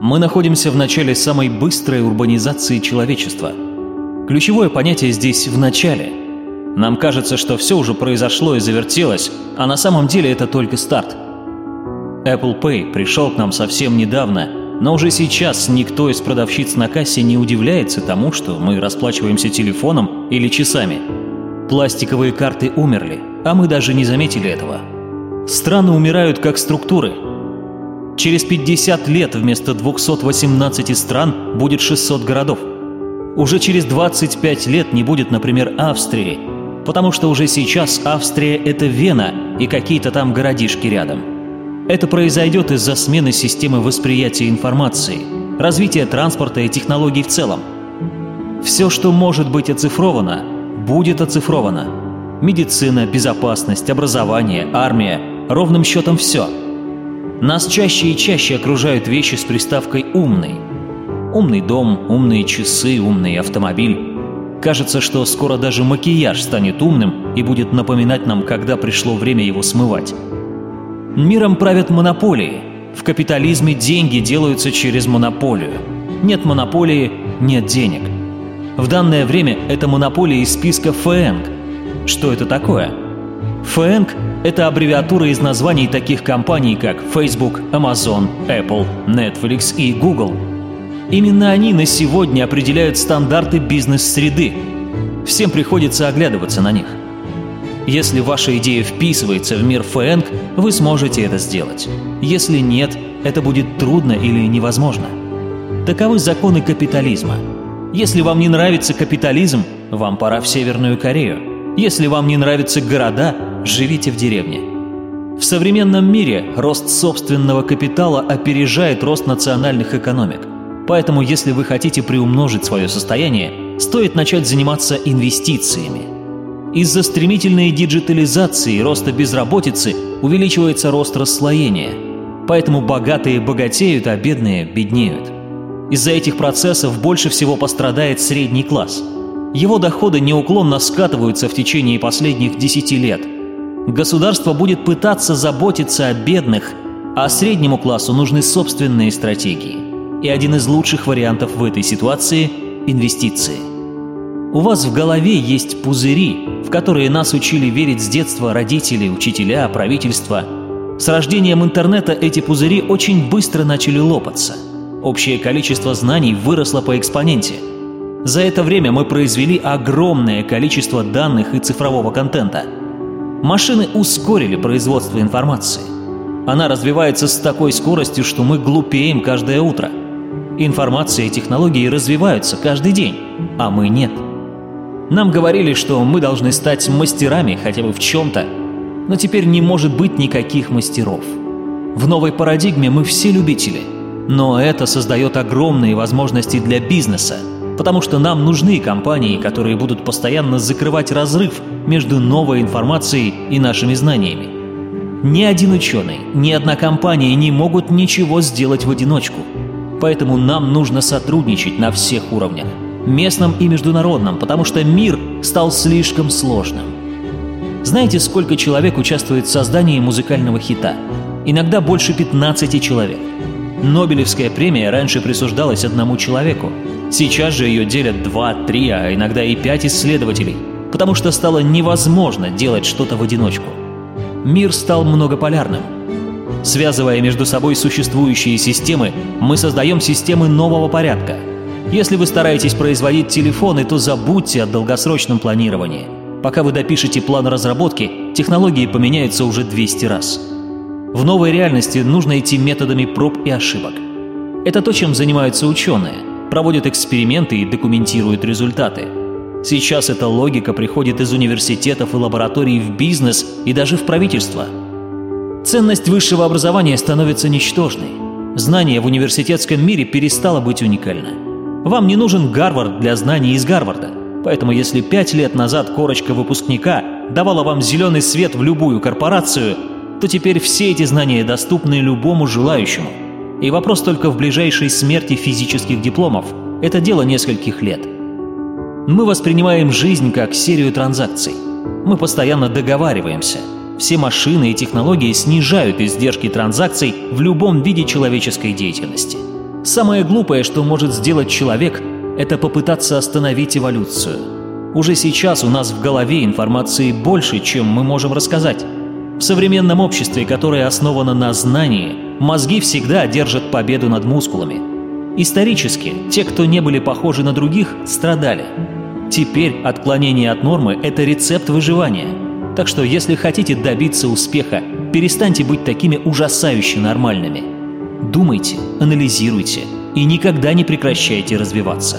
Мы находимся в начале самой быстрой урбанизации человечества. Ключевое понятие здесь «в начале». Нам кажется, что все уже произошло и завертелось, а на самом деле это только старт. Apple Pay пришел к нам совсем недавно, но уже сейчас никто из продавщиц на кассе не удивляется тому, что мы расплачиваемся телефоном или часами. Пластиковые карты умерли, а мы даже не заметили этого. Страны умирают как структуры – Через 50 лет вместо 218 стран будет 600 городов. Уже через 25 лет не будет, например, Австрии, потому что уже сейчас Австрия – это Вена и какие-то там городишки рядом. Это произойдет из-за смены системы восприятия информации, развития транспорта и технологий в целом. Все, что может быть оцифровано, будет оцифровано. Медицина, безопасность, образование, армия – ровным счетом все – нас чаще и чаще окружают вещи с приставкой «умный». Умный дом, умные часы, умный автомобиль. Кажется, что скоро даже макияж станет умным и будет напоминать нам, когда пришло время его смывать. Миром правят монополии. В капитализме деньги делаются через монополию. Нет монополии – нет денег. В данное время это монополия из списка ФЭНГ. Что это такое? ФЭНГ это аббревиатура из названий таких компаний, как Facebook, Amazon, Apple, Netflix и Google. Именно они на сегодня определяют стандарты бизнес-среды. Всем приходится оглядываться на них. Если ваша идея вписывается в мир ФЭНГ, вы сможете это сделать. Если нет, это будет трудно или невозможно. Таковы законы капитализма. Если вам не нравится капитализм, вам пора в Северную Корею. Если вам не нравятся города, живите в деревне. В современном мире рост собственного капитала опережает рост национальных экономик. Поэтому, если вы хотите приумножить свое состояние, стоит начать заниматься инвестициями. Из-за стремительной диджитализации и роста безработицы увеличивается рост расслоения. Поэтому богатые богатеют, а бедные беднеют. Из-за этих процессов больше всего пострадает средний класс. Его доходы неуклонно скатываются в течение последних 10 лет – Государство будет пытаться заботиться о бедных, а среднему классу нужны собственные стратегии. И один из лучших вариантов в этой ситуации – инвестиции. У вас в голове есть пузыри, в которые нас учили верить с детства родители, учителя, правительство. С рождением интернета эти пузыри очень быстро начали лопаться. Общее количество знаний выросло по экспоненте. За это время мы произвели огромное количество данных и цифрового контента – Машины ускорили производство информации. Она развивается с такой скоростью, что мы глупеем каждое утро. Информация и технологии развиваются каждый день, а мы нет. Нам говорили, что мы должны стать мастерами хотя бы в чем-то, но теперь не может быть никаких мастеров. В новой парадигме мы все любители, но это создает огромные возможности для бизнеса – потому что нам нужны компании, которые будут постоянно закрывать разрыв между новой информацией и нашими знаниями. Ни один ученый, ни одна компания не могут ничего сделать в одиночку. Поэтому нам нужно сотрудничать на всех уровнях, местном и международном, потому что мир стал слишком сложным. Знаете, сколько человек участвует в создании музыкального хита? Иногда больше 15 человек. Нобелевская премия раньше присуждалась одному человеку, Сейчас же ее делят два, три, а иногда и пять исследователей, потому что стало невозможно делать что-то в одиночку. Мир стал многополярным. Связывая между собой существующие системы, мы создаем системы нового порядка. Если вы стараетесь производить телефоны, то забудьте о долгосрочном планировании. Пока вы допишете план разработки, технологии поменяются уже 200 раз. В новой реальности нужно идти методами проб и ошибок. Это то, чем занимаются ученые проводят эксперименты и документируют результаты. Сейчас эта логика приходит из университетов и лабораторий в бизнес и даже в правительство. Ценность высшего образования становится ничтожной. Знание в университетском мире перестало быть уникально. Вам не нужен Гарвард для знаний из Гарварда. Поэтому если пять лет назад корочка выпускника давала вам зеленый свет в любую корпорацию, то теперь все эти знания доступны любому желающему – и вопрос только в ближайшей смерти физических дипломов. Это дело нескольких лет. Мы воспринимаем жизнь как серию транзакций. Мы постоянно договариваемся. Все машины и технологии снижают издержки транзакций в любом виде человеческой деятельности. Самое глупое, что может сделать человек, это попытаться остановить эволюцию. Уже сейчас у нас в голове информации больше, чем мы можем рассказать. В современном обществе, которое основано на знании, мозги всегда одержат победу над мускулами. Исторически, те, кто не были похожи на других, страдали. Теперь отклонение от нормы – это рецепт выживания. Так что если хотите добиться успеха, перестаньте быть такими ужасающе нормальными. Думайте, анализируйте и никогда не прекращайте развиваться.